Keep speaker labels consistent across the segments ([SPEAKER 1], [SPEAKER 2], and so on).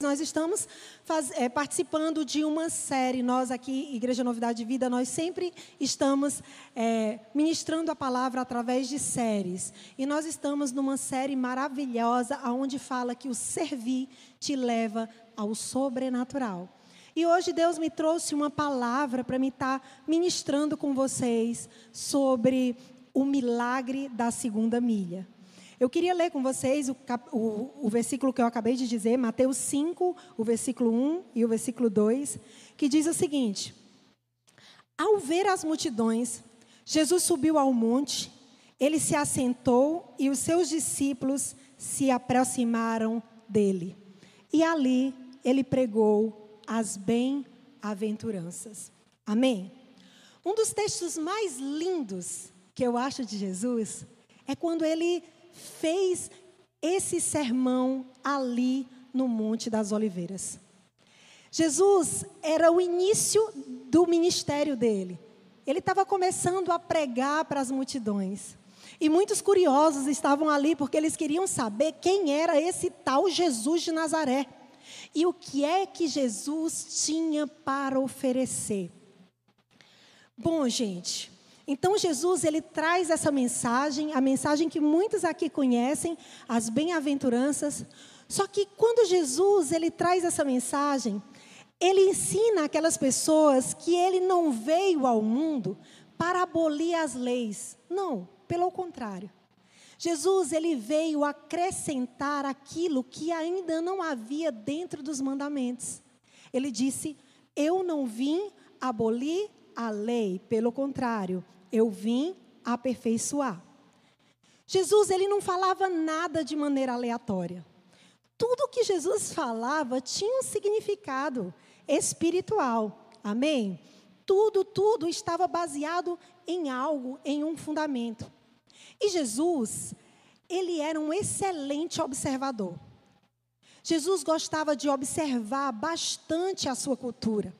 [SPEAKER 1] Nós estamos faz, é, participando de uma série. Nós aqui, Igreja Novidade de Vida, nós sempre estamos é, ministrando a palavra através de séries. E nós estamos numa série maravilhosa, onde fala que o servir te leva ao sobrenatural. E hoje Deus me trouxe uma palavra para me estar tá ministrando com vocês sobre o milagre da segunda milha. Eu queria ler com vocês o, o, o, versículo que eu acabei de dizer, Mateus 5, o versículo 1 e o versículo 2, que diz o seguinte: Ao ver as multidões, Jesus subiu ao monte, ele se assentou e os seus discípulos se aproximaram dele. E ali ele pregou as bem-aventuranças. Amém? Um dos textos mais lindos que eu acho de Jesus é quando ele fez esse sermão ali no Monte das Oliveiras. Jesus era o início do ministério dele. Ele estava começando a pregar para as multidões. E muitos curiosos estavam ali porque eles queriam saber quem era esse tal Jesus de Nazaré. E o que é que Jesus tinha para oferecer. Bom, gente, então Jesus ele traz essa mensagem, a mensagem que muitos aqui conhecem, as bem-aventuranças. Só que quando Jesus ele traz essa mensagem, ele ensina aquelas pessoas que ele não veio ao mundo para abolir as leis. Não, pelo contrário. Jesus ele veio acrescentar aquilo que ainda não havia dentro dos mandamentos. Ele disse: "Eu não vim abolir a lei, pelo contrário, eu vim aperfeiçoar. Jesus, ele não falava nada de maneira aleatória. Tudo que Jesus falava tinha um significado espiritual. Amém? Tudo, tudo estava baseado em algo, em um fundamento. E Jesus, ele era um excelente observador. Jesus gostava de observar bastante a sua cultura.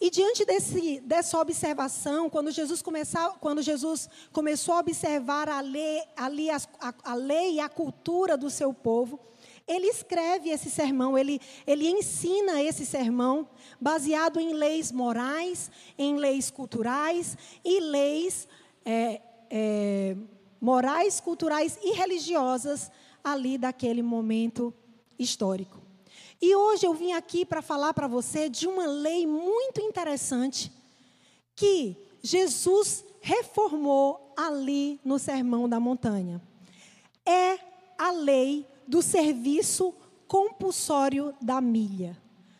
[SPEAKER 1] E diante desse, dessa observação, quando Jesus, começar, quando Jesus começou a observar a lei, a, a, lei e a cultura do seu povo, ele escreve esse sermão, ele, ele ensina esse sermão baseado em leis morais, em leis culturais e leis é, é, morais, culturais e religiosas ali daquele momento histórico. E hoje eu vim aqui para falar para você de uma lei muito interessante que Jesus reformou ali no Sermão da Montanha. É a lei do serviço compulsório da milha.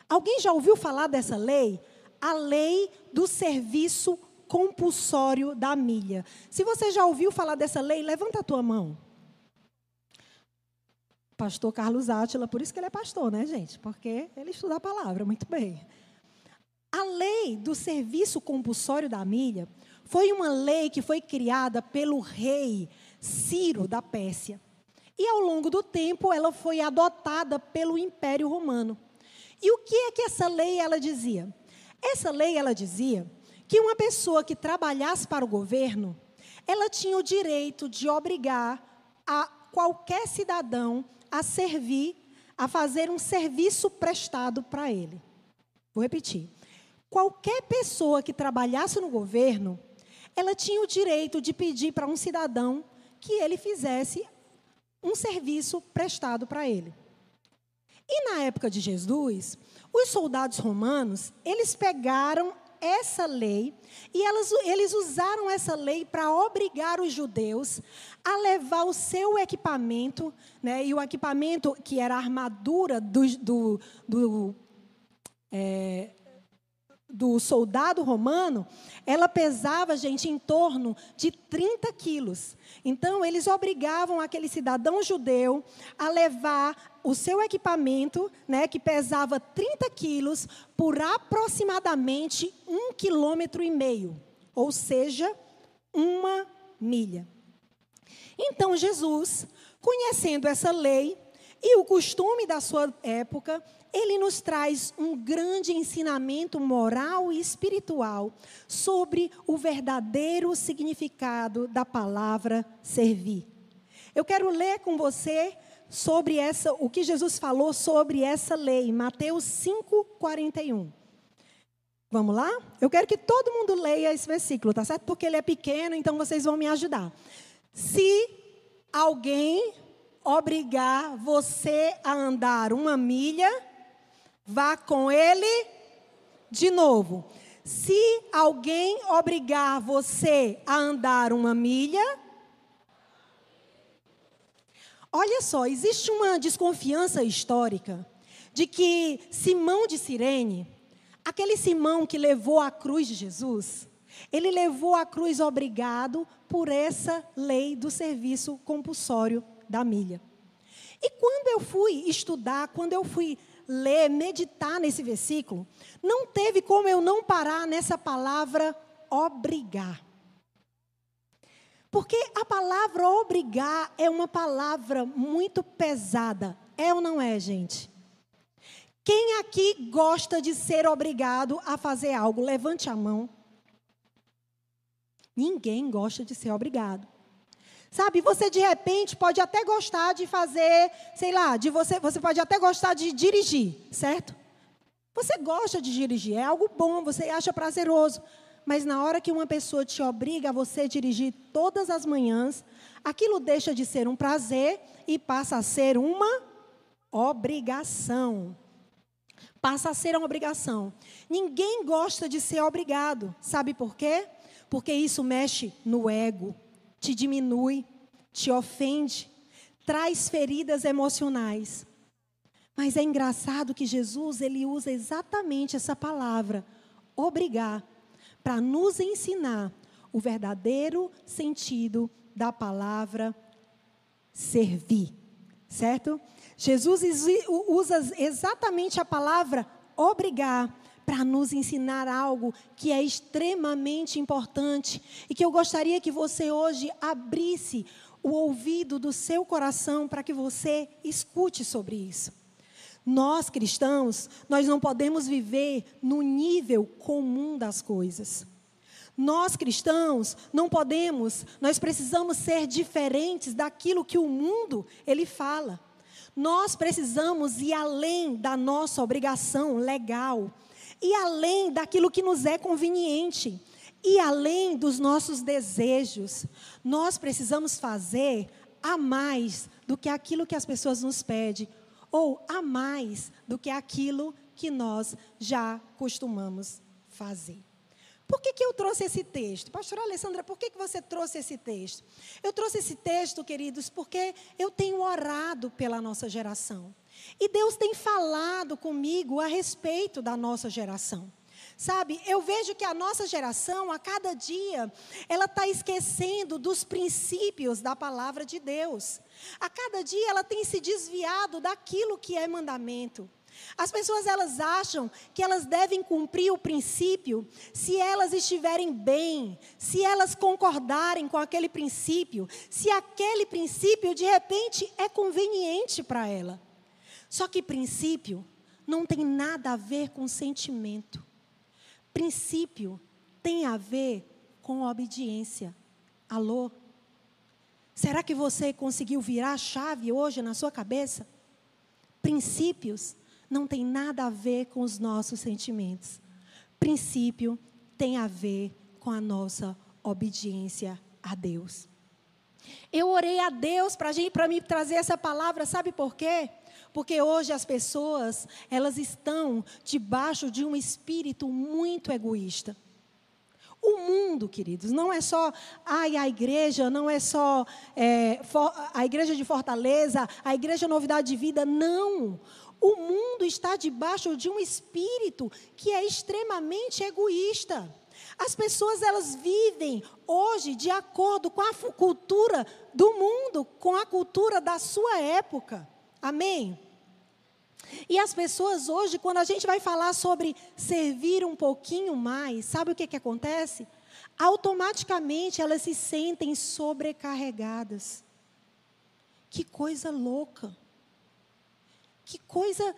[SPEAKER 1] Alguém já ouviu falar dessa lei? A lei do serviço compulsório da milha. Se você já ouviu falar dessa lei, levanta a tua mão pastor Carlos Átila, por isso que ele é pastor, né, gente? Porque ele estuda a palavra muito bem. A lei do serviço compulsório da milha foi uma lei que foi criada pelo rei Ciro da Pérsia. E ao longo do tempo ela foi adotada pelo Império Romano. E o que é que essa lei ela dizia? Essa lei ela dizia que uma pessoa que trabalhasse para o governo, ela tinha o direito de obrigar a qualquer cidadão a servir, a fazer um serviço prestado para ele. Vou repetir. Qualquer pessoa que trabalhasse no governo, ela tinha o direito de pedir para um cidadão que ele fizesse um serviço prestado para ele. E na época de Jesus, os soldados romanos, eles pegaram essa lei e elas, eles usaram essa lei para obrigar os judeus a levar o seu equipamento, né, e o equipamento que era a armadura do, do, do, é, do soldado romano, ela pesava, gente, em torno de 30 quilos. Então, eles obrigavam aquele cidadão judeu a levar o seu equipamento, né, que pesava 30 quilos, por aproximadamente um quilômetro e meio, ou seja, uma milha. Então, Jesus, conhecendo essa lei e o costume da sua época, ele nos traz um grande ensinamento moral e espiritual sobre o verdadeiro significado da palavra servir. Eu quero ler com você sobre essa, o que Jesus falou sobre essa lei, Mateus 5:41. Vamos lá? Eu quero que todo mundo leia esse versículo, tá certo? Porque ele é pequeno, então vocês vão me ajudar. Se alguém obrigar você a andar uma milha, vá com ele de novo. Se alguém obrigar você a andar uma milha, olha só, existe uma desconfiança histórica de que Simão de Cirene, aquele Simão que levou a cruz de Jesus, ele levou a cruz obrigado por essa lei do serviço compulsório da milha. E quando eu fui estudar, quando eu fui ler, meditar nesse versículo, não teve como eu não parar nessa palavra obrigar. Porque a palavra obrigar é uma palavra muito pesada. É ou não é, gente? Quem aqui gosta de ser obrigado a fazer algo? Levante a mão. Ninguém gosta de ser obrigado. Sabe, você de repente pode até gostar de fazer, sei lá, de você, você pode até gostar de dirigir, certo? Você gosta de dirigir, é algo bom, você acha prazeroso. Mas na hora que uma pessoa te obriga a você dirigir todas as manhãs, aquilo deixa de ser um prazer e passa a ser uma obrigação. Passa a ser uma obrigação. Ninguém gosta de ser obrigado. Sabe por quê? Porque isso mexe no ego te diminui, te ofende, traz feridas emocionais. Mas é engraçado que Jesus ele usa exatamente essa palavra, obrigar, para nos ensinar o verdadeiro sentido da palavra servir, certo? Jesus usa exatamente a palavra obrigar para nos ensinar algo que é extremamente importante e que eu gostaria que você hoje abrisse o ouvido do seu coração para que você escute sobre isso. Nós cristãos, nós não podemos viver no nível comum das coisas. Nós cristãos não podemos, nós precisamos ser diferentes daquilo que o mundo ele fala. Nós precisamos ir além da nossa obrigação legal e além daquilo que nos é conveniente, e além dos nossos desejos. Nós precisamos fazer a mais do que aquilo que as pessoas nos pedem, ou a mais do que aquilo que nós já costumamos fazer. Por que, que eu trouxe esse texto? Pastora Alessandra, por que, que você trouxe esse texto? Eu trouxe esse texto, queridos, porque eu tenho orado pela nossa geração. E Deus tem falado comigo a respeito da nossa geração. Sabe, eu vejo que a nossa geração, a cada dia, ela está esquecendo dos princípios da palavra de Deus. A cada dia ela tem se desviado daquilo que é mandamento. As pessoas elas acham que elas devem cumprir o princípio se elas estiverem bem, se elas concordarem com aquele princípio, se aquele princípio de repente é conveniente para ela. Só que princípio não tem nada a ver com sentimento. Princípio tem a ver com obediência. Alô? Será que você conseguiu virar a chave hoje na sua cabeça? Princípios não tem nada a ver com os nossos sentimentos. Princípio tem a ver com a nossa obediência a Deus. Eu orei a Deus para me trazer essa palavra, sabe por quê? Porque hoje as pessoas, elas estão debaixo de um espírito muito egoísta. O mundo, queridos, não é só ai, a igreja, não é só é, for, a igreja de Fortaleza, a igreja Novidade de Vida, não. O mundo está debaixo de um espírito que é extremamente egoísta. As pessoas elas vivem hoje de acordo com a cultura do mundo, com a cultura da sua época. Amém? E as pessoas hoje, quando a gente vai falar sobre servir um pouquinho mais, sabe o que, que acontece? Automaticamente elas se sentem sobrecarregadas. Que coisa louca. Que coisa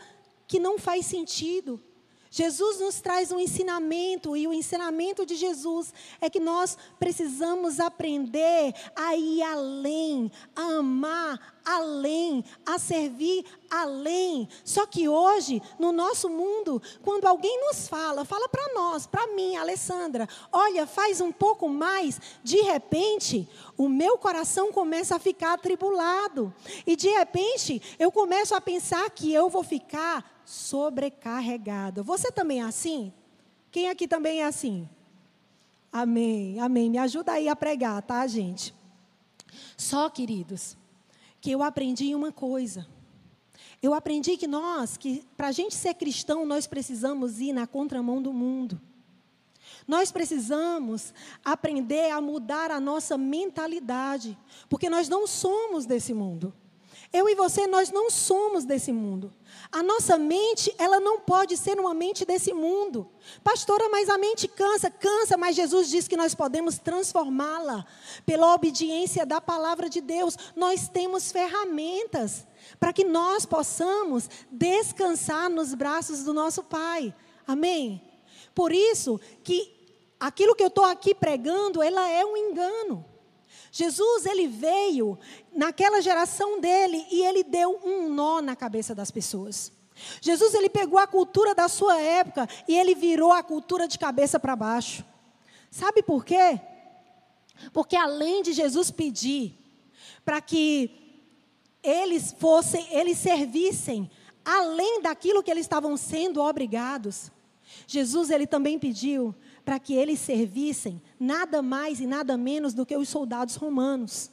[SPEAKER 1] que não faz sentido. Jesus nos traz um ensinamento, e o ensinamento de Jesus é que nós precisamos aprender a ir além, a amar além, a servir além. Só que hoje, no nosso mundo, quando alguém nos fala, fala para nós, para mim, Alessandra, olha, faz um pouco mais, de repente, o meu coração começa a ficar atribulado. E de repente, eu começo a pensar que eu vou ficar sobrecarregada. Você também é assim? Quem aqui também é assim? Amém, amém. Me ajuda aí a pregar, tá, gente? Só, queridos, que eu aprendi uma coisa. Eu aprendi que nós, que para a gente ser cristão, nós precisamos ir na contramão do mundo. Nós precisamos aprender a mudar a nossa mentalidade, porque nós não somos desse mundo. Eu e você, nós não somos desse mundo. A nossa mente, ela não pode ser uma mente desse mundo. Pastora, mas a mente cansa, cansa, mas Jesus diz que nós podemos transformá-la pela obediência da palavra de Deus. Nós temos ferramentas para que nós possamos descansar nos braços do nosso Pai. Amém? Por isso que aquilo que eu estou aqui pregando, ela é um engano. Jesus, ele veio naquela geração dele e ele deu um nó na cabeça das pessoas. Jesus, ele pegou a cultura da sua época e ele virou a cultura de cabeça para baixo. Sabe por quê? Porque além de Jesus pedir para que eles fossem, eles servissem além daquilo que eles estavam sendo obrigados, Jesus ele também pediu para que eles servissem nada mais e nada menos do que os soldados romanos.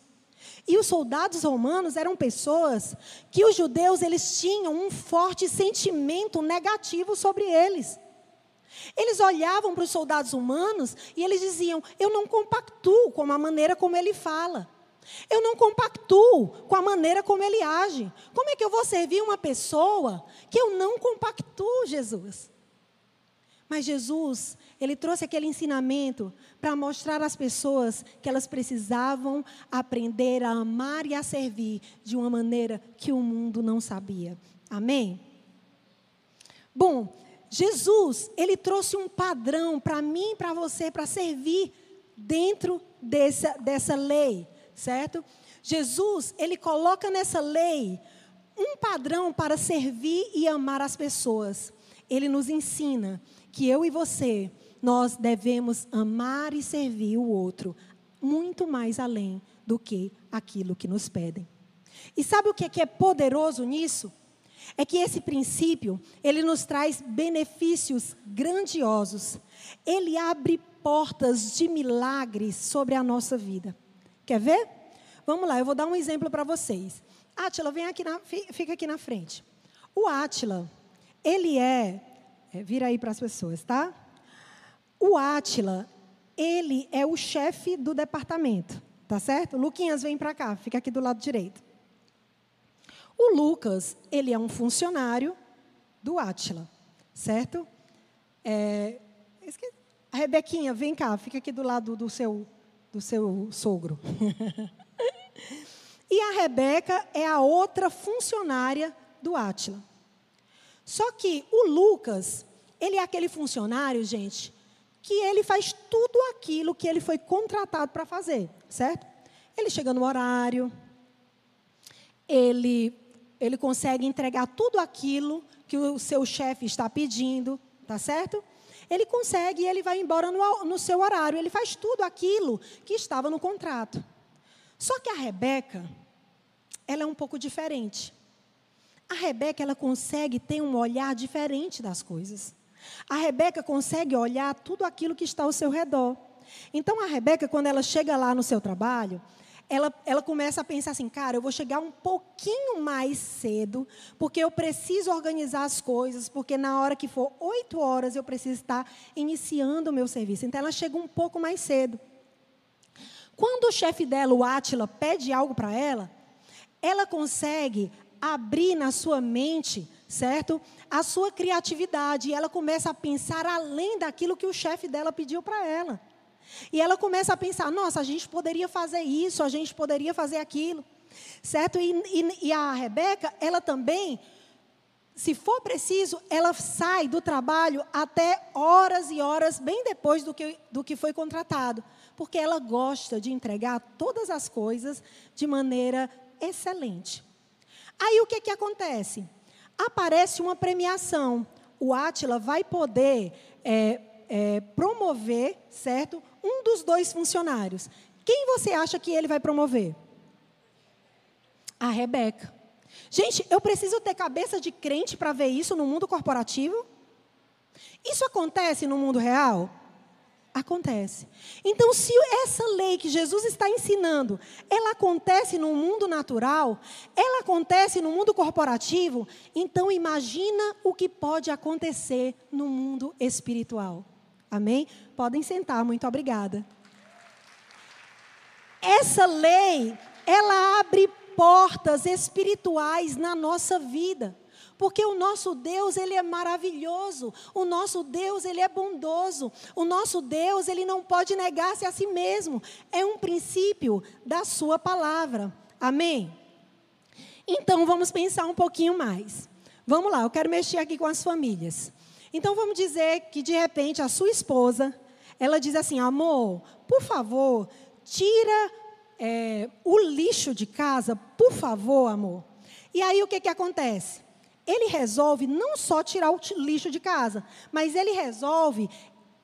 [SPEAKER 1] E os soldados romanos eram pessoas que os judeus eles tinham um forte sentimento negativo sobre eles. Eles olhavam para os soldados humanos e eles diziam: Eu não compactuo com a maneira como ele fala. Eu não compactuo com a maneira como ele age. Como é que eu vou servir uma pessoa que eu não compactuo, Jesus? Mas Jesus, ele trouxe aquele ensinamento para mostrar às pessoas que elas precisavam aprender a amar e a servir de uma maneira que o mundo não sabia. Amém? Bom, Jesus, ele trouxe um padrão para mim e para você para servir dentro dessa, dessa lei, certo? Jesus, ele coloca nessa lei um padrão para servir e amar as pessoas. Ele nos ensina que eu e você, nós devemos amar e servir o outro muito mais além do que aquilo que nos pedem. E sabe o que é, que é poderoso nisso? É que esse princípio, ele nos traz benefícios grandiosos. Ele abre portas de milagres sobre a nossa vida. Quer ver? Vamos lá, eu vou dar um exemplo para vocês. Átila, vem aqui na, fica aqui na frente. O Átila, ele é é, vira aí para as pessoas, tá? O Átila, ele é o chefe do departamento, tá certo? Luquinhas, vem para cá, fica aqui do lado direito. O Lucas, ele é um funcionário do Átila, certo? É, a Rebequinha, vem cá, fica aqui do lado do seu, do seu sogro. e a Rebeca é a outra funcionária do Átila. Só que o Lucas, ele é aquele funcionário, gente, que ele faz tudo aquilo que ele foi contratado para fazer, certo? Ele chega no horário, ele, ele consegue entregar tudo aquilo que o seu chefe está pedindo, tá certo? Ele consegue e ele vai embora no, no seu horário, ele faz tudo aquilo que estava no contrato. Só que a Rebeca, ela é um pouco diferente. A Rebeca, ela consegue ter um olhar diferente das coisas. A Rebeca consegue olhar tudo aquilo que está ao seu redor. Então, a Rebeca, quando ela chega lá no seu trabalho, ela, ela começa a pensar assim, cara, eu vou chegar um pouquinho mais cedo, porque eu preciso organizar as coisas, porque na hora que for oito horas eu preciso estar iniciando o meu serviço. Então, ela chega um pouco mais cedo. Quando o chefe dela, o Átila, pede algo para ela, ela consegue abrir na sua mente, certo? A sua criatividade. E ela começa a pensar além daquilo que o chefe dela pediu para ela. E ela começa a pensar: nossa, a gente poderia fazer isso, a gente poderia fazer aquilo. Certo? E, e, e a Rebeca, ela também, se for preciso, ela sai do trabalho até horas e horas, bem depois do que, do que foi contratado. Porque ela gosta de entregar todas as coisas de maneira excelente. Aí o que, que acontece? Aparece uma premiação. O Átila vai poder é, é, promover, certo? Um dos dois funcionários. Quem você acha que ele vai promover? A Rebeca. Gente, eu preciso ter cabeça de crente para ver isso no mundo corporativo? Isso acontece no mundo real? Acontece. Então, se essa lei que Jesus está ensinando, ela acontece no mundo natural, ela acontece no mundo corporativo, então imagina o que pode acontecer no mundo espiritual. Amém? Podem sentar, muito obrigada. Essa lei, ela abre portas espirituais na nossa vida. Porque o nosso Deus, ele é maravilhoso. O nosso Deus, ele é bondoso. O nosso Deus, ele não pode negar-se a si mesmo. É um princípio da sua palavra. Amém? Então, vamos pensar um pouquinho mais. Vamos lá, eu quero mexer aqui com as famílias. Então, vamos dizer que, de repente, a sua esposa, ela diz assim, amor, por favor, tira é, o lixo de casa, por favor, amor. E aí, o que, que acontece? Ele resolve não só tirar o lixo de casa, mas ele resolve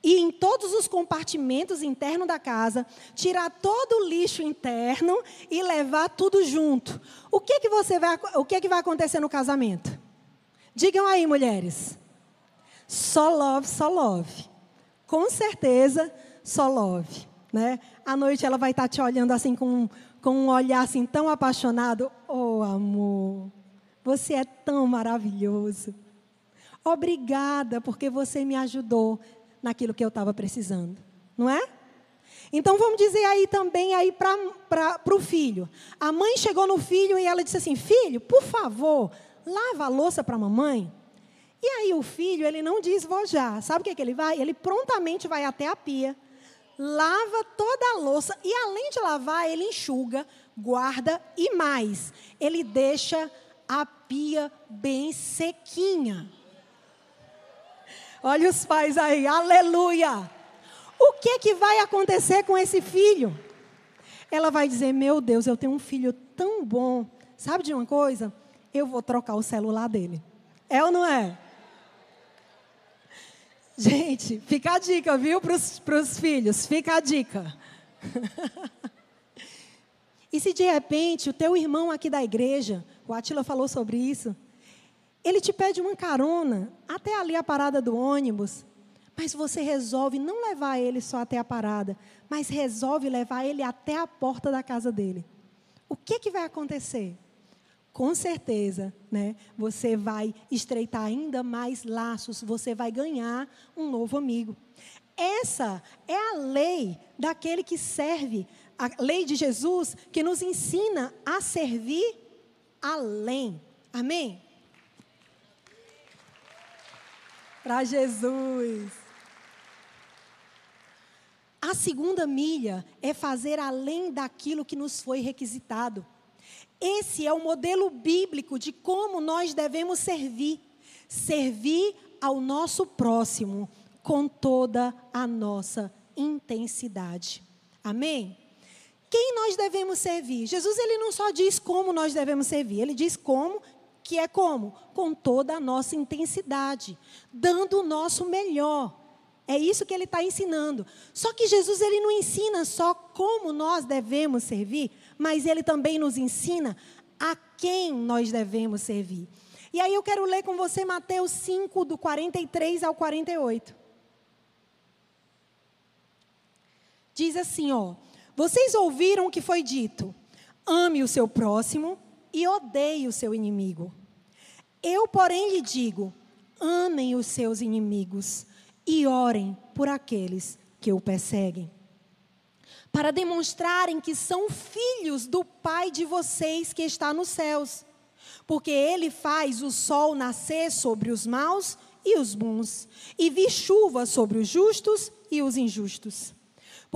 [SPEAKER 1] ir em todos os compartimentos internos da casa, tirar todo o lixo interno e levar tudo junto. O que que você vai, o que que vai acontecer no casamento? Digam aí, mulheres. Só love, só love. Com certeza, só love, né? À noite ela vai estar te olhando assim com, com um olhar assim tão apaixonado, oh amor. Você é tão maravilhoso. Obrigada porque você me ajudou naquilo que eu estava precisando. Não é? Então vamos dizer aí também aí para o filho. A mãe chegou no filho e ela disse assim: Filho, por favor, lava a louça para a mamãe. E aí o filho, ele não diz vou já. Sabe o que, é que ele vai? Ele prontamente vai até a pia, lava toda a louça e além de lavar, ele enxuga, guarda e mais. Ele deixa a pia bem sequinha. Olha os pais aí, aleluia. O que que vai acontecer com esse filho? Ela vai dizer: Meu Deus, eu tenho um filho tão bom. Sabe de uma coisa? Eu vou trocar o celular dele. É ou não é? Gente, fica a dica, viu, para os filhos? Fica a dica. e se de repente o teu irmão aqui da igreja o Atila falou sobre isso. Ele te pede uma carona até ali a parada do ônibus, mas você resolve não levar ele só até a parada, mas resolve levar ele até a porta da casa dele. O que, que vai acontecer? Com certeza, né? Você vai estreitar ainda mais laços, você vai ganhar um novo amigo. Essa é a lei daquele que serve, a lei de Jesus que nos ensina a servir além. Amém? Para Jesus. A segunda milha é fazer além daquilo que nos foi requisitado. Esse é o modelo bíblico de como nós devemos servir. Servir ao nosso próximo com toda a nossa intensidade. Amém? Quem nós devemos servir? Jesus ele não só diz como nós devemos servir, ele diz como, que é como? Com toda a nossa intensidade, dando o nosso melhor. É isso que ele está ensinando. Só que Jesus ele não ensina só como nós devemos servir, mas ele também nos ensina a quem nós devemos servir. E aí eu quero ler com você Mateus 5, do 43 ao 48. Diz assim, ó. Vocês ouviram o que foi dito: ame o seu próximo e odeie o seu inimigo. Eu, porém, lhe digo: amem os seus inimigos e orem por aqueles que o perseguem. Para demonstrarem que são filhos do Pai de vocês que está nos céus. Porque ele faz o sol nascer sobre os maus e os bons, e vir chuva sobre os justos e os injustos.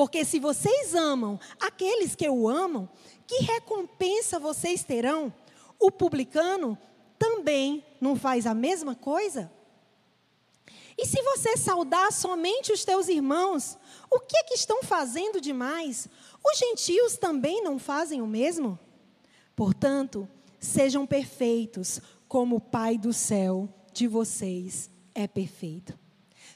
[SPEAKER 1] Porque se vocês amam aqueles que o amam, que recompensa vocês terão? O publicano também não faz a mesma coisa? E se você saudar somente os teus irmãos, o que, é que estão fazendo demais? Os gentios também não fazem o mesmo? Portanto, sejam perfeitos, como o Pai do céu de vocês é perfeito.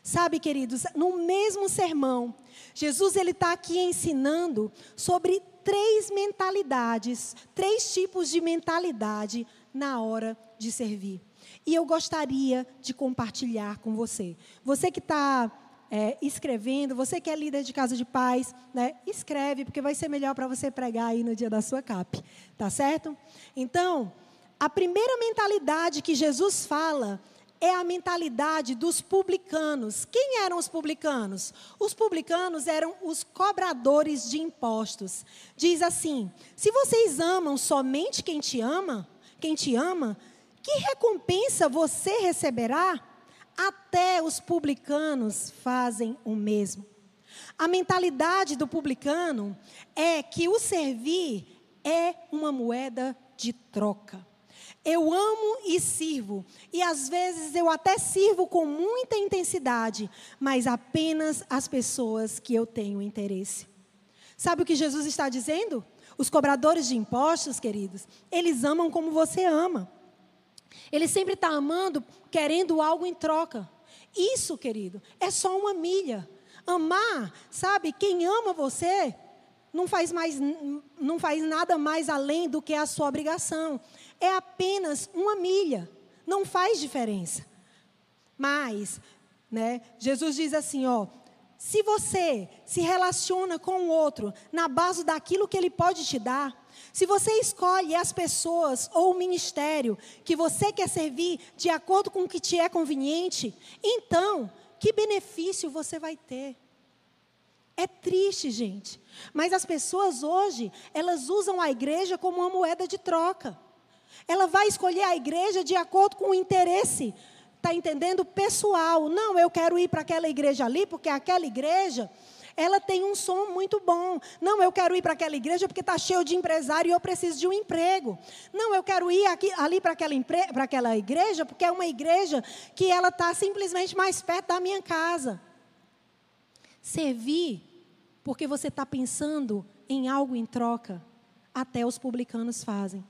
[SPEAKER 1] Sabe, queridos, no mesmo sermão, Jesus ele está aqui ensinando sobre três mentalidades, três tipos de mentalidade na hora de servir. E eu gostaria de compartilhar com você. Você que está é, escrevendo, você que é líder de casa de paz, né, escreve, porque vai ser melhor para você pregar aí no dia da sua CAP, tá certo? Então, a primeira mentalidade que Jesus fala é a mentalidade dos publicanos. Quem eram os publicanos? Os publicanos eram os cobradores de impostos. Diz assim: se vocês amam somente quem te ama, quem te ama, que recompensa você receberá? Até os publicanos fazem o mesmo. A mentalidade do publicano é que o servir é uma moeda de troca. Eu amo e sirvo, e às vezes eu até sirvo com muita intensidade, mas apenas as pessoas que eu tenho interesse. Sabe o que Jesus está dizendo? Os cobradores de impostos, queridos, eles amam como você ama. Ele sempre está amando, querendo algo em troca. Isso, querido, é só uma milha. Amar, sabe, quem ama você não faz, mais, não faz nada mais além do que a sua obrigação. É apenas uma milha. Não faz diferença. Mas, né, Jesus diz assim, ó, se você se relaciona com o outro na base daquilo que ele pode te dar, se você escolhe as pessoas ou o ministério que você quer servir de acordo com o que te é conveniente, então, que benefício você vai ter? É triste, gente. Mas as pessoas hoje, elas usam a igreja como uma moeda de troca. Ela vai escolher a igreja de acordo com o interesse, está entendendo? Pessoal. Não, eu quero ir para aquela igreja ali, porque aquela igreja ela tem um som muito bom. Não, eu quero ir para aquela igreja porque está cheio de empresário e eu preciso de um emprego. Não, eu quero ir aqui, ali para aquela, aquela igreja porque é uma igreja que ela está simplesmente mais perto da minha casa. Servir porque você está pensando em algo em troca, até os publicanos fazem.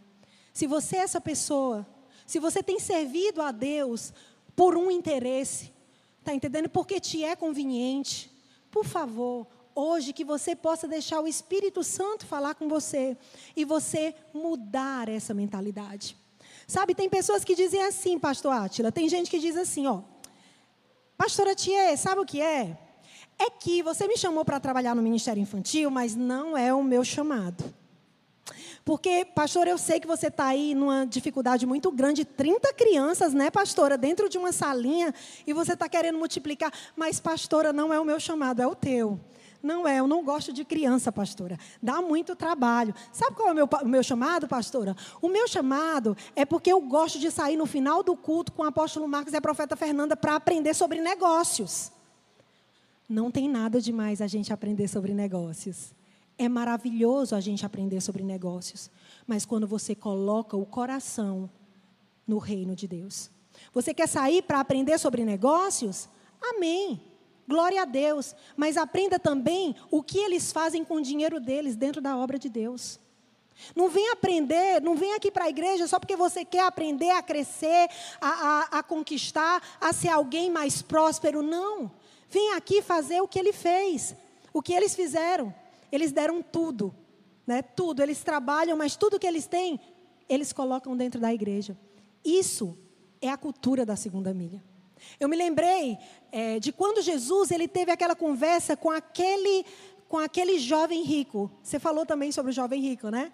[SPEAKER 1] Se você é essa pessoa, se você tem servido a Deus por um interesse, está entendendo? Porque te é conveniente, por favor, hoje que você possa deixar o Espírito Santo falar com você e você mudar essa mentalidade. Sabe, tem pessoas que dizem assim, pastor Átila, tem gente que diz assim, ó, pastora Tia, sabe o que é? É que você me chamou para trabalhar no Ministério Infantil, mas não é o meu chamado. Porque, pastor, eu sei que você está aí numa dificuldade muito grande, 30 crianças, né, pastora, dentro de uma salinha, e você está querendo multiplicar. Mas, pastora, não é o meu chamado, é o teu. Não é, eu não gosto de criança, pastora. Dá muito trabalho. Sabe qual é o meu, o meu chamado, pastora? O meu chamado é porque eu gosto de sair no final do culto com o apóstolo Marcos e a profeta Fernanda para aprender sobre negócios. Não tem nada demais a gente aprender sobre negócios. É maravilhoso a gente aprender sobre negócios, mas quando você coloca o coração no reino de Deus. Você quer sair para aprender sobre negócios? Amém. Glória a Deus. Mas aprenda também o que eles fazem com o dinheiro deles dentro da obra de Deus. Não vem aprender, não vem aqui para a igreja só porque você quer aprender a crescer, a, a, a conquistar, a ser alguém mais próspero. Não. Vem aqui fazer o que ele fez, o que eles fizeram. Eles deram tudo, né? Tudo. Eles trabalham, mas tudo que eles têm, eles colocam dentro da igreja. Isso é a cultura da segunda milha. Eu me lembrei é, de quando Jesus ele teve aquela conversa com aquele, com aquele jovem rico. Você falou também sobre o jovem rico, né?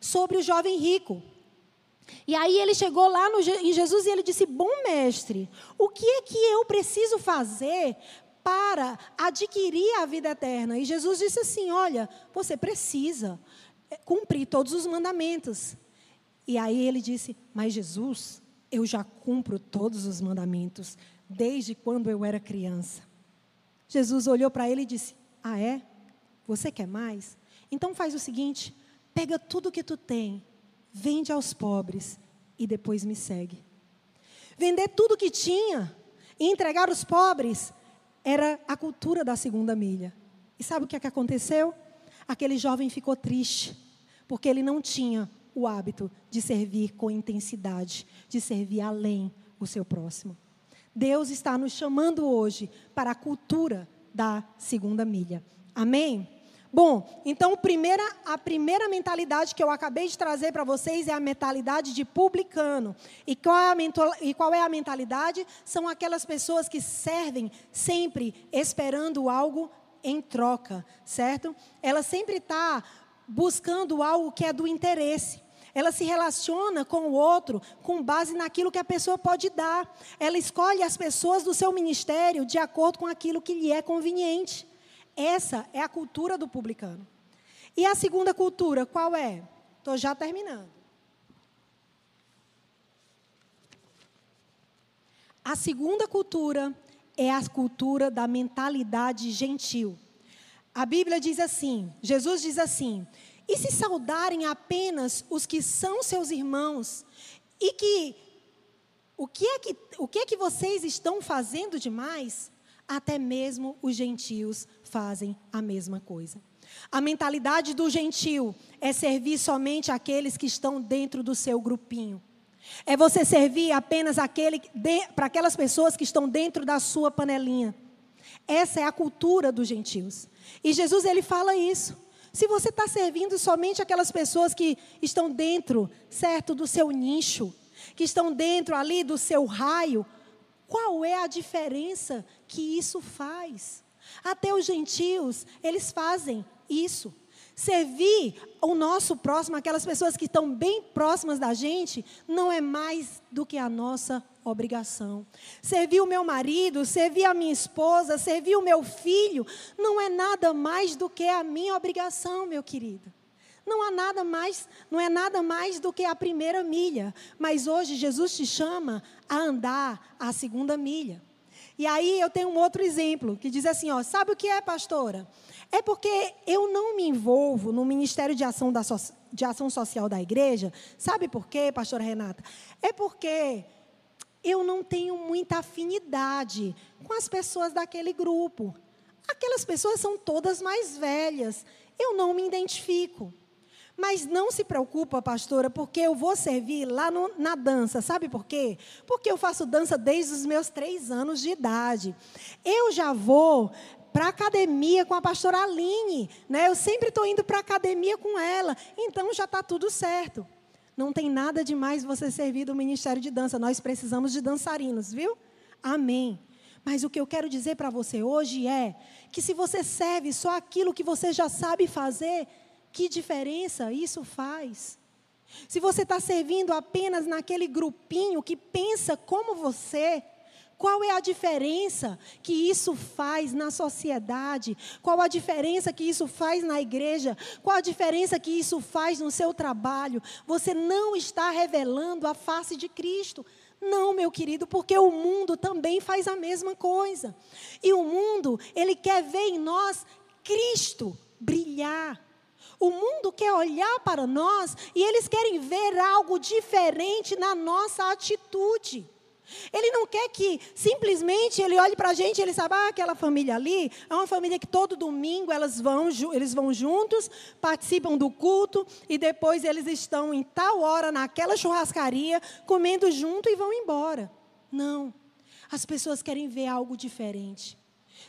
[SPEAKER 1] Sobre o jovem rico. E aí ele chegou lá no, em Jesus e ele disse: Bom mestre, o que é que eu preciso fazer para adquirir a vida eterna. E Jesus disse assim: Olha, você precisa eh, cumprir todos os mandamentos. E aí ele disse: Mas Jesus, eu já cumpro todos os mandamentos desde quando eu era criança. Jesus olhou para ele e disse: Ah, é? Você quer mais? Então faz o seguinte: pega tudo que tu tem, vende aos pobres e depois me segue. Vender tudo que tinha e entregar os pobres era a cultura da segunda milha. E sabe o que, é que aconteceu? Aquele jovem ficou triste, porque ele não tinha o hábito de servir com intensidade, de servir além o seu próximo. Deus está nos chamando hoje para a cultura da segunda milha. Amém? Bom, então primeira, a primeira mentalidade que eu acabei de trazer para vocês é a mentalidade de publicano. E qual, é a e qual é a mentalidade? São aquelas pessoas que servem sempre esperando algo em troca, certo? Ela sempre está buscando algo que é do interesse. Ela se relaciona com o outro com base naquilo que a pessoa pode dar. Ela escolhe as pessoas do seu ministério de acordo com aquilo que lhe é conveniente. Essa é a cultura do publicano. E a segunda cultura, qual é? Estou já terminando. A segunda cultura é a cultura da mentalidade gentil. A Bíblia diz assim: Jesus diz assim: e se saudarem apenas os que são seus irmãos, e que o que é que, o que, é que vocês estão fazendo demais? Até mesmo os gentios fazem a mesma coisa. A mentalidade do gentil é servir somente aqueles que estão dentro do seu grupinho. É você servir apenas aquele, para aquelas pessoas que estão dentro da sua panelinha. Essa é a cultura dos gentios. E Jesus ele fala isso. Se você está servindo somente aquelas pessoas que estão dentro, certo, do seu nicho, que estão dentro ali do seu raio, qual é a diferença que isso faz? Até os gentios, eles fazem isso. Servir o nosso próximo, aquelas pessoas que estão bem próximas da gente, não é mais do que a nossa obrigação. Servir o meu marido, servir a minha esposa, servir o meu filho, não é nada mais do que a minha obrigação, meu querido. Não há nada mais, não é nada mais do que a primeira milha. Mas hoje Jesus te chama a andar a segunda milha. E aí eu tenho um outro exemplo que diz assim, ó, sabe o que é, pastora? É porque eu não me envolvo no Ministério de Ação, da so de Ação Social da igreja. Sabe por quê, pastora Renata? É porque eu não tenho muita afinidade com as pessoas daquele grupo. Aquelas pessoas são todas mais velhas. Eu não me identifico. Mas não se preocupa, pastora, porque eu vou servir lá no, na dança. Sabe por quê? Porque eu faço dança desde os meus três anos de idade. Eu já vou para academia com a pastora Aline. Né? Eu sempre estou indo para a academia com ela. Então já está tudo certo. Não tem nada demais você servir do ministério de dança. Nós precisamos de dançarinos, viu? Amém. Mas o que eu quero dizer para você hoje é que se você serve só aquilo que você já sabe fazer, que diferença isso faz? Se você está servindo apenas naquele grupinho que pensa como você, qual é a diferença que isso faz na sociedade? Qual a diferença que isso faz na igreja? Qual a diferença que isso faz no seu trabalho? Você não está revelando a face de Cristo. Não, meu querido, porque o mundo também faz a mesma coisa. E o mundo, ele quer ver em nós Cristo brilhar. O mundo quer olhar para nós e eles querem ver algo diferente na nossa atitude. Ele não quer que simplesmente ele olhe para a gente e ele saiba, ah, aquela família ali é uma família que todo domingo elas vão, eles vão juntos, participam do culto e depois eles estão em tal hora naquela churrascaria, comendo junto e vão embora. Não. As pessoas querem ver algo diferente.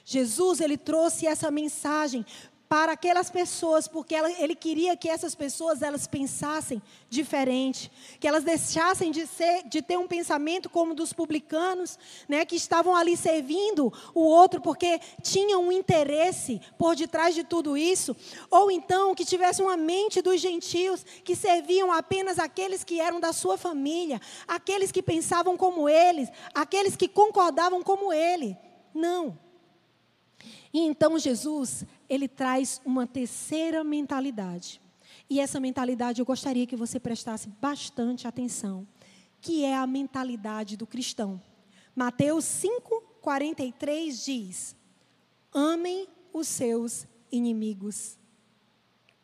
[SPEAKER 1] Jesus, ele trouxe essa mensagem para aquelas pessoas, porque ela, ele queria que essas pessoas elas pensassem diferente, que elas deixassem de ser, de ter um pensamento como dos publicanos, né, que estavam ali servindo o outro porque tinham um interesse por detrás de tudo isso, ou então que tivessem uma mente dos gentios que serviam apenas aqueles que eram da sua família, aqueles que pensavam como eles, aqueles que concordavam como ele. Não. E então Jesus, ele traz uma terceira mentalidade. E essa mentalidade eu gostaria que você prestasse bastante atenção, que é a mentalidade do cristão. Mateus 5:43 diz: Amem os seus inimigos.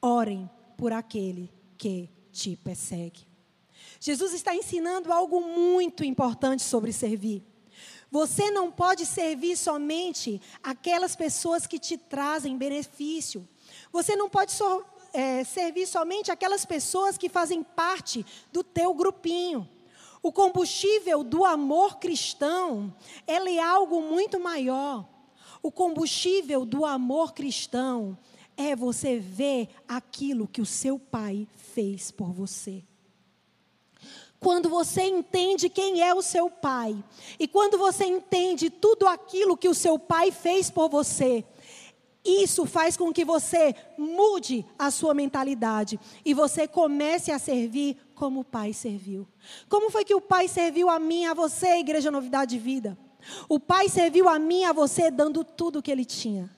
[SPEAKER 1] Orem por aquele que te persegue. Jesus está ensinando algo muito importante sobre servir. Você não pode servir somente aquelas pessoas que te trazem benefício. Você não pode so, é, servir somente aquelas pessoas que fazem parte do teu grupinho. O combustível do amor cristão, é algo muito maior. O combustível do amor cristão é você ver aquilo que o seu pai fez por você. Quando você entende quem é o seu pai, e quando você entende tudo aquilo que o seu pai fez por você, isso faz com que você mude a sua mentalidade e você comece a servir como o Pai serviu. Como foi que o Pai serviu a mim, a você, Igreja Novidade de Vida? O Pai serviu a mim, a você, dando tudo o que Ele tinha.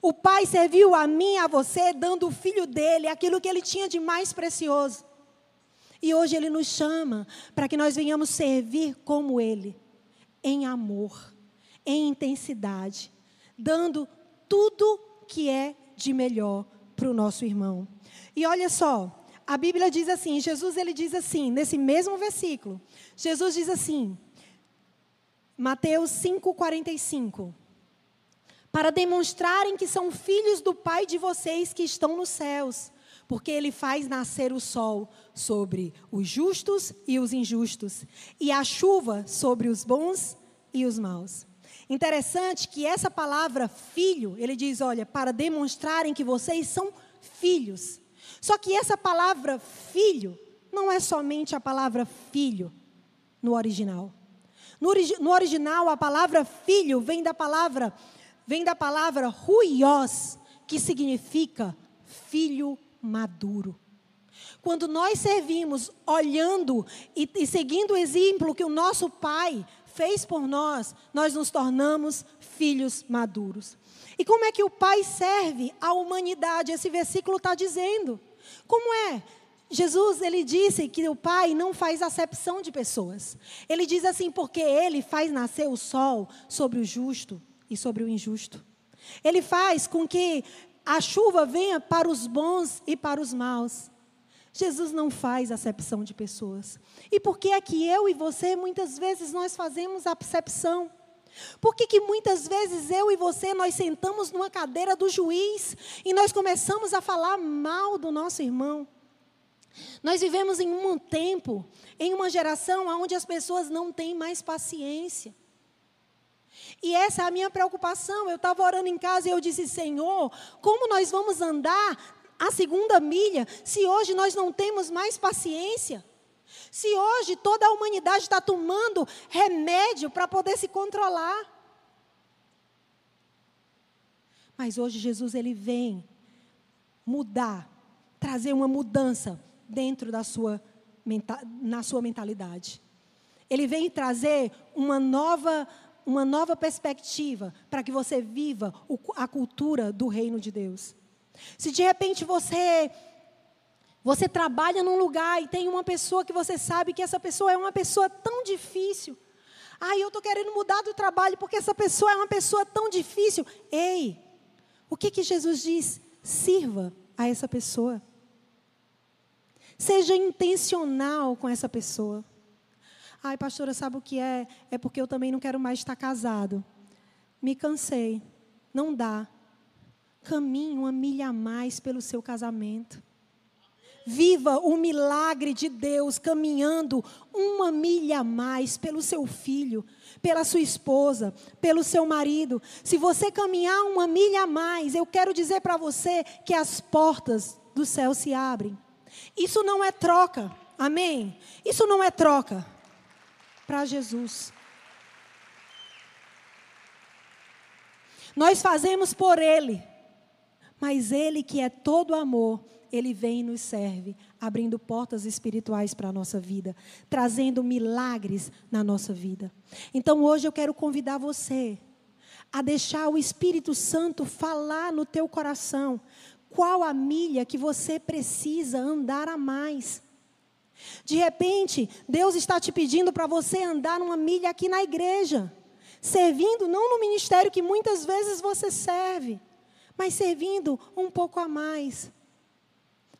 [SPEAKER 1] O Pai serviu a mim, a você, dando o filho dele, aquilo que Ele tinha de mais precioso. E hoje Ele nos chama para que nós venhamos servir como Ele, em amor, em intensidade, dando tudo que é de melhor para o nosso irmão. E olha só, a Bíblia diz assim, Jesus ele diz assim, nesse mesmo versículo, Jesus diz assim, Mateus 5:45, para demonstrarem que são filhos do Pai de vocês que estão nos céus, porque ele faz nascer o sol sobre os justos e os injustos, e a chuva sobre os bons e os maus. Interessante que essa palavra filho, ele diz, olha, para demonstrarem que vocês são filhos. Só que essa palavra filho não é somente a palavra filho no original. No, no original, a palavra filho vem da palavra vem da palavra ruios, que significa filho maduro. Quando nós servimos olhando e, e seguindo o exemplo que o nosso pai fez por nós, nós nos tornamos filhos maduros. E como é que o Pai serve a humanidade? Esse versículo está dizendo. Como é? Jesus, ele disse que o Pai não faz acepção de pessoas. Ele diz assim, porque ele faz nascer o sol sobre o justo e sobre o injusto. Ele faz com que a chuva venha para os bons e para os maus. Jesus não faz acepção de pessoas. E por que é que eu e você, muitas vezes, nós fazemos acepção? Por que, que muitas vezes eu e você, nós sentamos numa cadeira do juiz e nós começamos a falar mal do nosso irmão? Nós vivemos em um tempo, em uma geração onde as pessoas não têm mais paciência. E essa é a minha preocupação. Eu estava orando em casa e eu disse: Senhor, como nós vamos andar a segunda milha, se hoje nós não temos mais paciência? Se hoje toda a humanidade está tomando remédio para poder se controlar. Mas hoje Jesus ele vem mudar, trazer uma mudança dentro da sua na sua mentalidade. Ele vem trazer uma nova uma nova perspectiva para que você viva a cultura do reino de Deus. Se de repente você você trabalha num lugar e tem uma pessoa que você sabe que essa pessoa é uma pessoa tão difícil. Ah, eu estou querendo mudar do trabalho porque essa pessoa é uma pessoa tão difícil. Ei, o que, que Jesus diz? Sirva a essa pessoa. Seja intencional com essa pessoa. Ai, pastora, sabe o que é? É porque eu também não quero mais estar casado. Me cansei. Não dá caminhe uma milha a mais pelo seu casamento. Viva o milagre de Deus caminhando uma milha a mais pelo seu filho, pela sua esposa, pelo seu marido. Se você caminhar uma milha a mais, eu quero dizer para você que as portas do céu se abrem. Isso não é troca, amém? Isso não é troca para Jesus. Nós fazemos por Ele. Mas Ele, que é todo amor, Ele vem e nos serve, abrindo portas espirituais para a nossa vida, trazendo milagres na nossa vida. Então hoje eu quero convidar você a deixar o Espírito Santo falar no teu coração qual a milha que você precisa andar a mais. De repente, Deus está te pedindo para você andar uma milha aqui na igreja, servindo não no ministério que muitas vezes você serve, mas servindo um pouco a mais.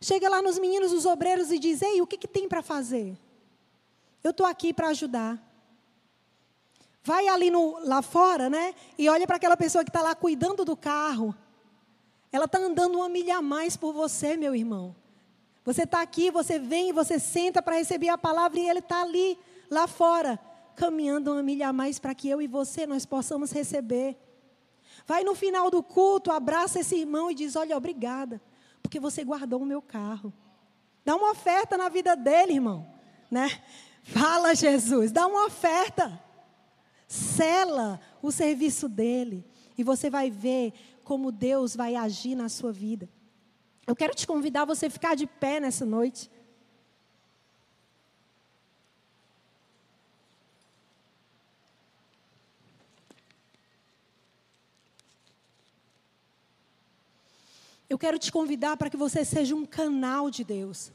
[SPEAKER 1] Chega lá nos meninos, os obreiros e diz: Ei, o que, que tem para fazer? Eu estou aqui para ajudar. Vai ali no, lá fora, né? E olha para aquela pessoa que está lá cuidando do carro. Ela está andando uma milha a mais por você, meu irmão. Você está aqui, você vem, você senta para receber a palavra e ele está ali, lá fora, caminhando uma milha a mais para que eu e você nós possamos receber. Vai no final do culto, abraça esse irmão e diz: Olha, obrigada, porque você guardou o meu carro. Dá uma oferta na vida dele, irmão. Né? Fala, Jesus, dá uma oferta. Sela o serviço dele. E você vai ver como Deus vai agir na sua vida. Eu quero te convidar a você ficar de pé nessa noite. Eu quero te convidar para que você seja um canal de Deus.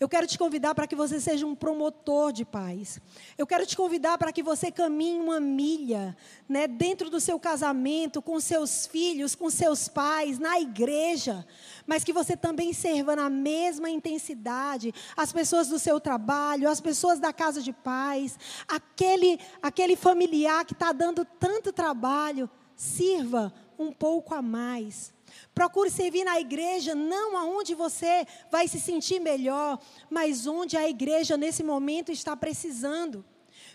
[SPEAKER 1] Eu quero te convidar para que você seja um promotor de paz. Eu quero te convidar para que você caminhe uma milha, né, dentro do seu casamento, com seus filhos, com seus pais, na igreja, mas que você também serva na mesma intensidade as pessoas do seu trabalho, as pessoas da casa de paz, aquele aquele familiar que está dando tanto trabalho, sirva um pouco a mais. Procure servir na igreja, não aonde você vai se sentir melhor, mas onde a igreja nesse momento está precisando.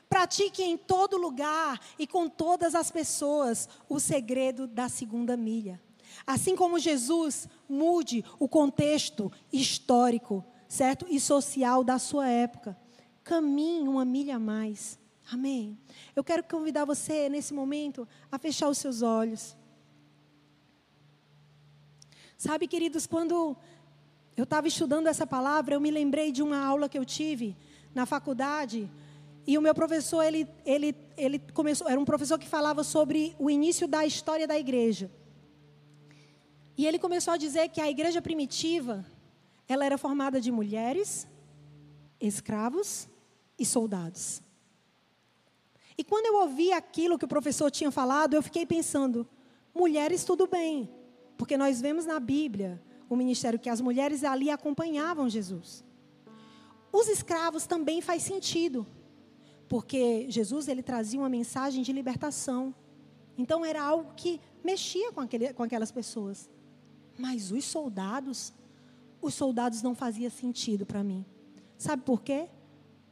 [SPEAKER 1] Pratique em todo lugar e com todas as pessoas o segredo da segunda milha. Assim como Jesus, mude o contexto histórico, certo? E social da sua época. Caminhe uma milha a mais. Amém. Eu quero convidar você nesse momento a fechar os seus olhos. Sabe, queridos, quando eu estava estudando essa palavra, eu me lembrei de uma aula que eu tive na faculdade. E o meu professor, ele, ele, ele começou, era um professor que falava sobre o início da história da igreja. E ele começou a dizer que a igreja primitiva, ela era formada de mulheres, escravos e soldados. E quando eu ouvi aquilo que o professor tinha falado, eu fiquei pensando: mulheres, tudo bem. Porque nós vemos na Bíblia o ministério que as mulheres ali acompanhavam Jesus. Os escravos também faz sentido, porque Jesus ele trazia uma mensagem de libertação. Então era algo que mexia com, aquele, com aquelas pessoas. Mas os soldados, os soldados não fazia sentido para mim. Sabe por quê?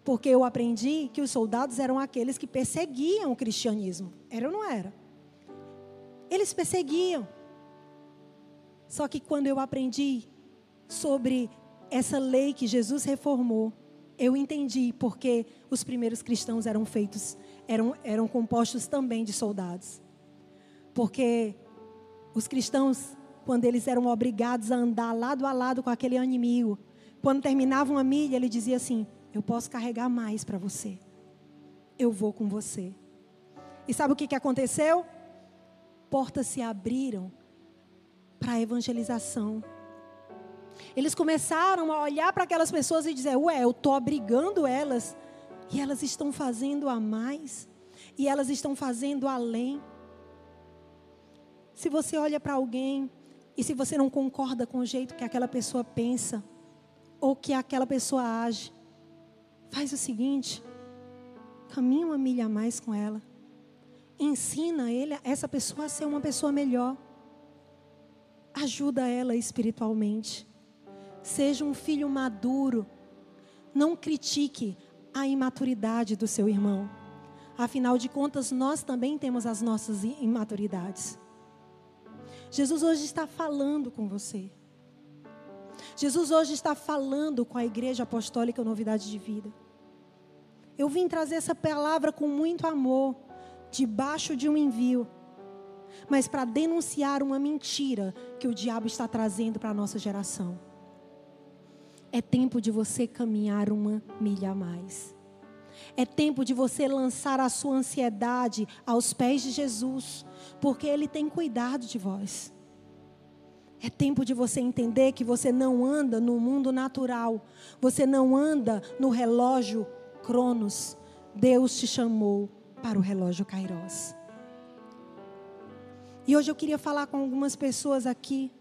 [SPEAKER 1] Porque eu aprendi que os soldados eram aqueles que perseguiam o cristianismo. Era ou não era? Eles perseguiam. Só que quando eu aprendi sobre essa lei que Jesus reformou, eu entendi porque os primeiros cristãos eram feitos, eram, eram compostos também de soldados. Porque os cristãos, quando eles eram obrigados a andar lado a lado com aquele inimigo, quando terminavam a milha, ele dizia assim: Eu posso carregar mais para você. Eu vou com você. E sabe o que, que aconteceu? Portas se abriram para a evangelização. Eles começaram a olhar para aquelas pessoas e dizer: Ué, eu estou obrigando elas, e elas estão fazendo a mais, e elas estão fazendo além. Se você olha para alguém e se você não concorda com o jeito que aquela pessoa pensa, ou que aquela pessoa age, faz o seguinte: caminha uma milha a mais com ela. Ensina ele, essa pessoa a ser uma pessoa melhor. Ajuda ela espiritualmente. Seja um filho maduro. Não critique a imaturidade do seu irmão. Afinal de contas, nós também temos as nossas imaturidades. Jesus hoje está falando com você. Jesus hoje está falando com a Igreja Apostólica Novidade de Vida. Eu vim trazer essa palavra com muito amor, debaixo de um envio mas para denunciar uma mentira que o diabo está trazendo para a nossa geração. É tempo de você caminhar uma milha a mais. É tempo de você lançar a sua ansiedade aos pés de Jesus, porque Ele tem cuidado de vós. É tempo de você entender que você não anda no mundo natural, você não anda no relógio Cronos. Deus te chamou para o relógio Kairos. E hoje eu queria falar com algumas pessoas aqui.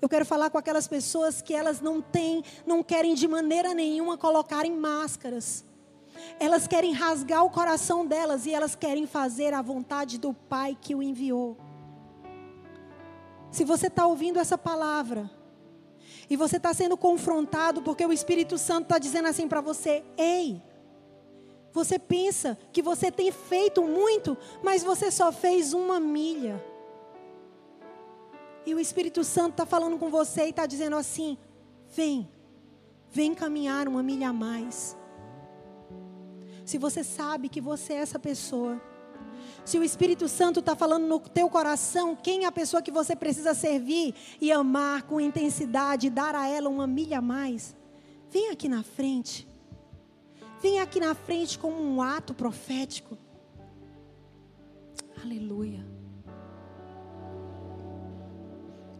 [SPEAKER 1] Eu quero falar com aquelas pessoas que elas não têm, não querem de maneira nenhuma colocarem máscaras. Elas querem rasgar o coração delas e elas querem fazer a vontade do Pai que o enviou. Se você está ouvindo essa palavra e você está sendo confrontado porque o Espírito Santo está dizendo assim para você: ei, você pensa que você tem feito muito, mas você só fez uma milha. E o Espírito Santo está falando com você e está dizendo assim: vem, vem caminhar uma milha a mais. Se você sabe que você é essa pessoa, se o Espírito Santo está falando no teu coração, quem é a pessoa que você precisa servir e amar com intensidade, dar a ela uma milha a mais, vem aqui na frente. Vem aqui na frente como um ato profético. Aleluia.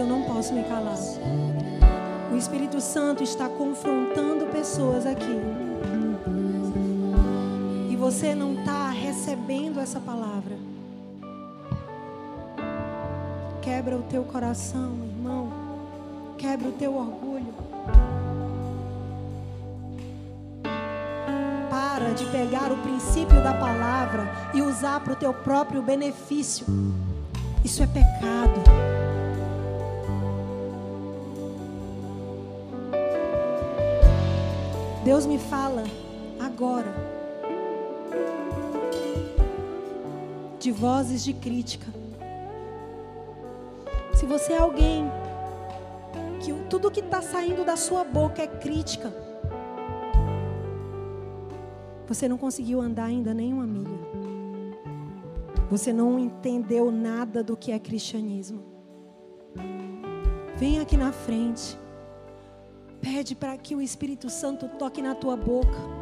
[SPEAKER 1] eu não posso me calar. O Espírito Santo está confrontando pessoas aqui. E você não está recebendo essa palavra. Quebra o teu coração, irmão. Quebra o teu orgulho. Para de pegar o princípio da palavra e usar para o teu próprio benefício. Isso é pecado. Deus me fala agora de vozes de crítica. Se você é alguém que tudo que está saindo da sua boca é crítica, você não conseguiu andar ainda nenhuma milha. Você não entendeu nada do que é cristianismo. Vem aqui na frente. Pede para que o Espírito Santo toque na tua boca.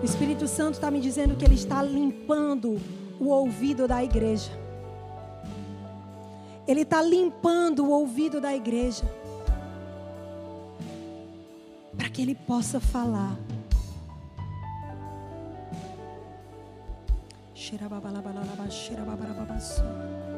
[SPEAKER 1] O Espírito Santo está me dizendo que Ele está limpando o ouvido da igreja. Ele está limpando o ouvido da igreja. Para que Ele possa falar. Xerababalabalaba, xerababarababassu.